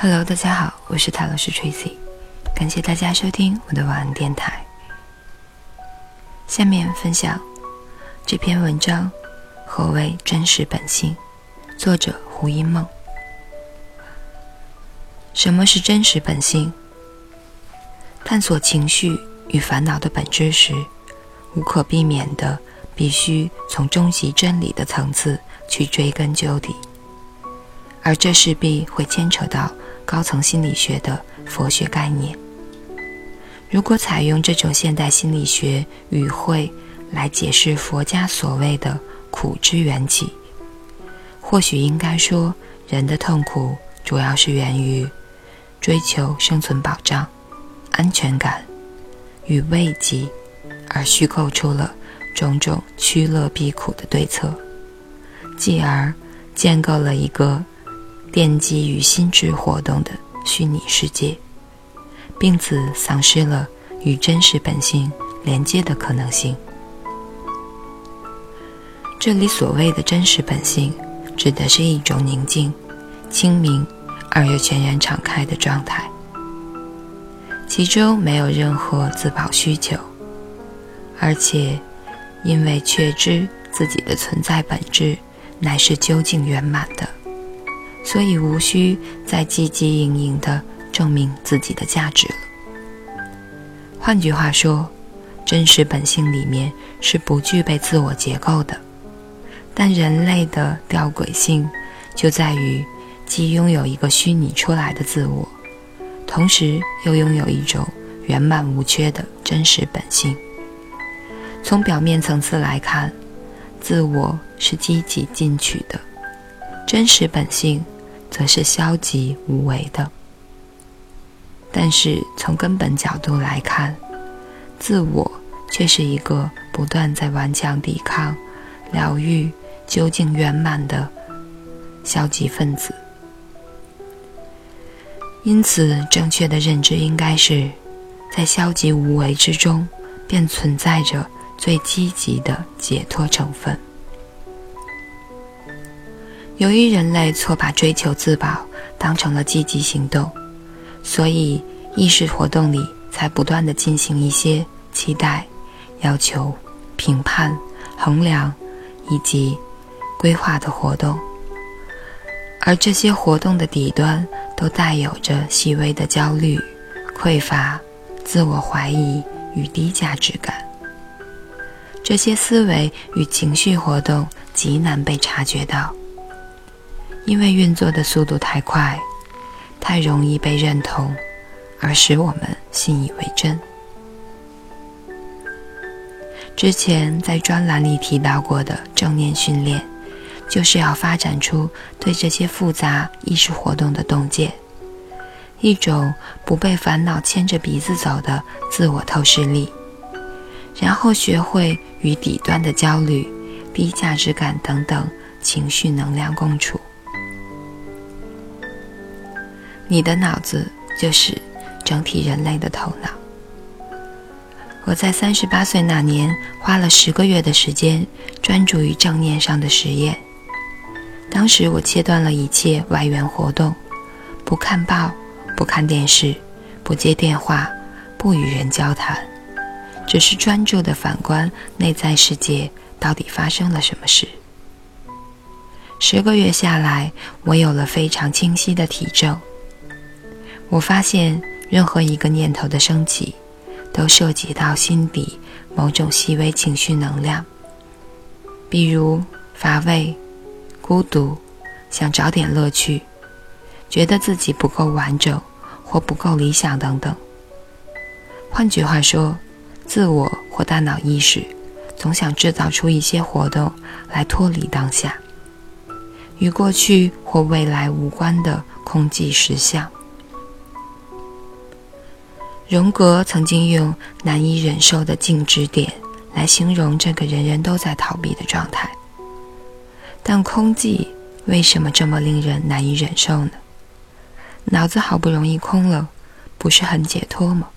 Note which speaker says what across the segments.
Speaker 1: Hello，大家好，我是塔罗斯 Tracy，感谢大家收听我的晚安电台。下面分享这篇文章：何为真实本性？作者胡因梦。什么是真实本性？探索情绪与烦恼的本质时，无可避免的必须从终极真理的层次去追根究底，而这势必会牵扯到。高层心理学的佛学概念，如果采用这种现代心理学语汇来解释佛家所谓的苦之缘起，或许应该说，人的痛苦主要是源于追求生存保障、安全感与慰藉，而虚构出了种种趋乐避苦的对策，继而建构了一个。奠基于心智活动的虚拟世界，并此丧失了与真实本性连接的可能性。这里所谓的真实本性，指的是一种宁静、清明而又全然敞开的状态，其中没有任何自保需求，而且因为确知自己的存在本质乃是究竟圆满的。所以无需再汲汲营营的证明自己的价值了。换句话说，真实本性里面是不具备自我结构的。但人类的吊诡性就在于，既拥有一个虚拟出来的自我，同时又拥有一种圆满无缺的真实本性。从表面层次来看，自我是积极进取的，真实本性。则是消极无为的，但是从根本角度来看，自我却是一个不断在顽强抵抗、疗愈究竟圆满的消极分子。因此，正确的认知应该是在消极无为之中，便存在着最积极的解脱成分。由于人类错把追求自保当成了积极行动，所以意识活动里才不断的进行一些期待、要求、评判、衡量以及规划的活动，而这些活动的底端都带有着细微的焦虑、匮乏、自我怀疑与低价值感。这些思维与情绪活动极难被察觉到。因为运作的速度太快，太容易被认同，而使我们信以为真。之前在专栏里提到过的正念训练，就是要发展出对这些复杂意识活动的洞见，一种不被烦恼牵着鼻子走的自我透视力，然后学会与底端的焦虑、低价值感等等情绪能量共处。你的脑子就是整体人类的头脑。我在三十八岁那年花了十个月的时间专注于正念上的实验。当时我切断了一切外源活动，不看报，不看电视，不接电话，不与人交谈，只是专注地反观内在世界到底发生了什么事。十个月下来，我有了非常清晰的体证。我发现，任何一个念头的升起，都涉及到心底某种细微情绪能量，比如乏味、孤独、想找点乐趣、觉得自己不够完整或不够理想等等。换句话说，自我或大脑意识总想制造出一些活动来脱离当下，与过去或未来无关的空寂实相。荣格曾经用难以忍受的静止点来形容这个人人都在逃避的状态。但空寂为什么这么令人难以忍受呢？脑子好不容易空了，不是很解脱吗？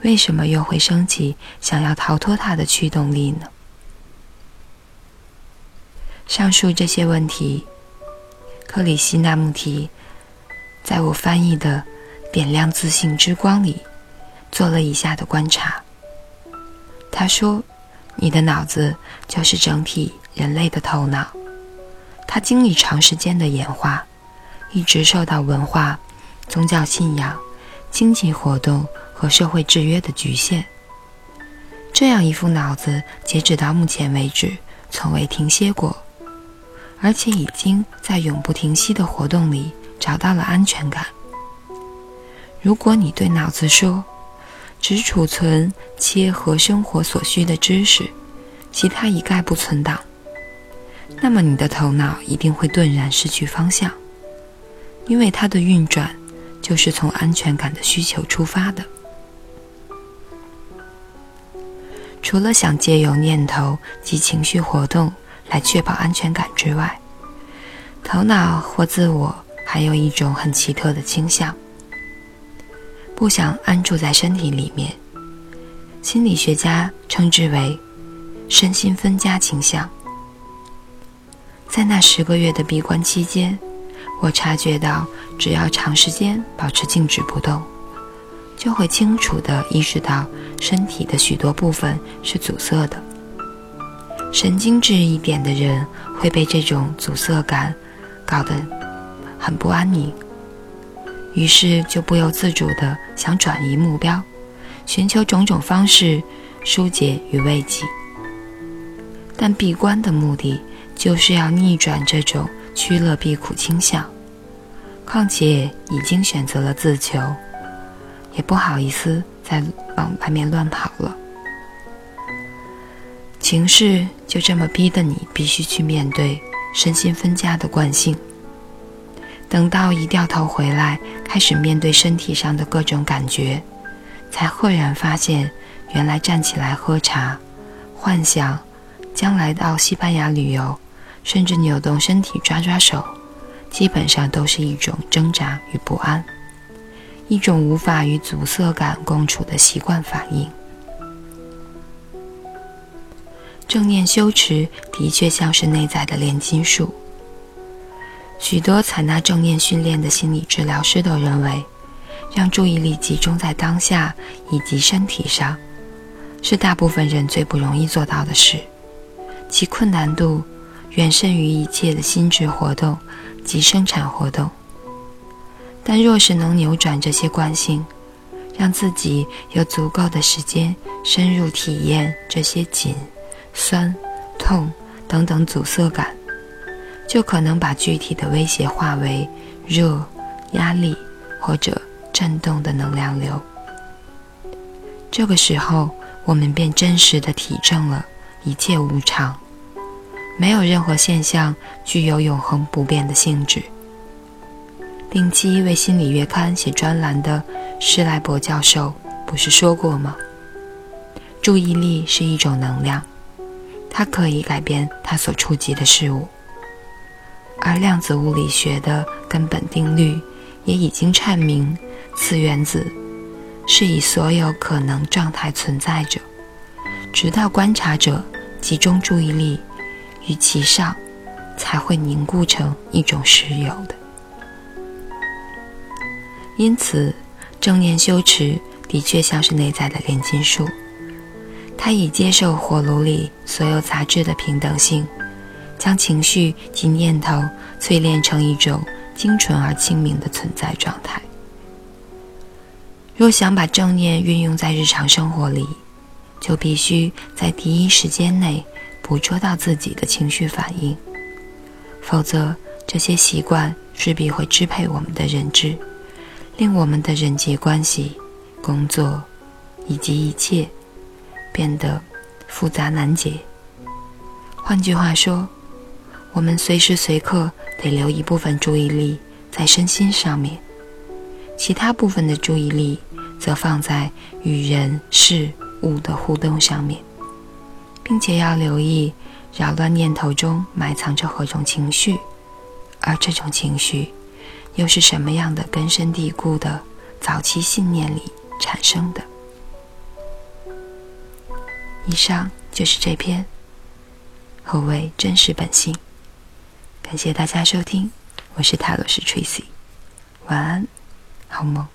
Speaker 1: 为什么又会升起想要逃脱它的驱动力呢？上述这些问题，克里希那穆提在我翻译的《点亮自信之光》里做了以下的观察。他说：“你的脑子就是整体人类的头脑，它经历长时间的演化，一直受到文化、宗教信仰、经济活动和社会制约的局限。这样一副脑子，截止到目前为止，从未停歇过。”而且已经在永不停息的活动里找到了安全感。如果你对脑子说，只储存切合生活所需的知识，其他一概不存档，那么你的头脑一定会顿然失去方向，因为它的运转就是从安全感的需求出发的。除了想借由念头及情绪活动。来确保安全感之外，头脑或自我还有一种很奇特的倾向，不想安住在身体里面。心理学家称之为身心分家倾向。在那十个月的闭关期间，我察觉到，只要长时间保持静止不动，就会清楚地意识到身体的许多部分是阻塞的。神经质一点的人会被这种阻塞感搞得很不安宁，于是就不由自主地想转移目标，寻求种种方式疏解与慰藉。但闭关的目的就是要逆转这种趋乐避苦倾向，况且已经选择了自求，也不好意思再往外面乱跑了。情势就这么逼得你必须去面对身心分家的惯性。等到一掉头回来，开始面对身体上的各种感觉，才赫然发现，原来站起来喝茶、幻想将来到西班牙旅游，甚至扭动身体抓抓手，基本上都是一种挣扎与不安，一种无法与阻塞感共处的习惯反应。正念修持的确像是内在的炼金术。许多采纳正念训练的心理治疗师都认为，让注意力集中在当下以及身体上，是大部分人最不容易做到的事，其困难度远胜于一切的心智活动及生产活动。但若是能扭转这些惯性，让自己有足够的时间深入体验这些紧。酸、痛等等阻塞感，就可能把具体的威胁化为热、压力或者震动的能量流。这个时候，我们便真实的体证了一切无常，没有任何现象具有永恒不变的性质。定期为心理月刊写专栏的施莱伯教授不是说过吗？注意力是一种能量。它可以改变它所触及的事物，而量子物理学的根本定律也已经阐明，次原子是以所有可能状态存在着，直到观察者集中注意力于其上，才会凝固成一种实有的。因此，正念修持的确像是内在的炼金术。它以接受火炉里所有杂质的平等性，将情绪及念头淬炼成一种精纯而清明的存在状态。若想把正念运用在日常生活里，就必须在第一时间内捕捉到自己的情绪反应，否则这些习惯势必会支配我们的认知，令我们的人际关系、工作以及一切。变得复杂难解。换句话说，我们随时随刻得留一部分注意力在身心上面，其他部分的注意力则放在与人事物的互动上面，并且要留意扰乱念头中埋藏着何种情绪，而这种情绪又是什么样的根深蒂固的早期信念里产生的。以上就是这篇《何为真实本性》，感谢大家收听，我是塔罗斯 Tracy，晚安，好梦。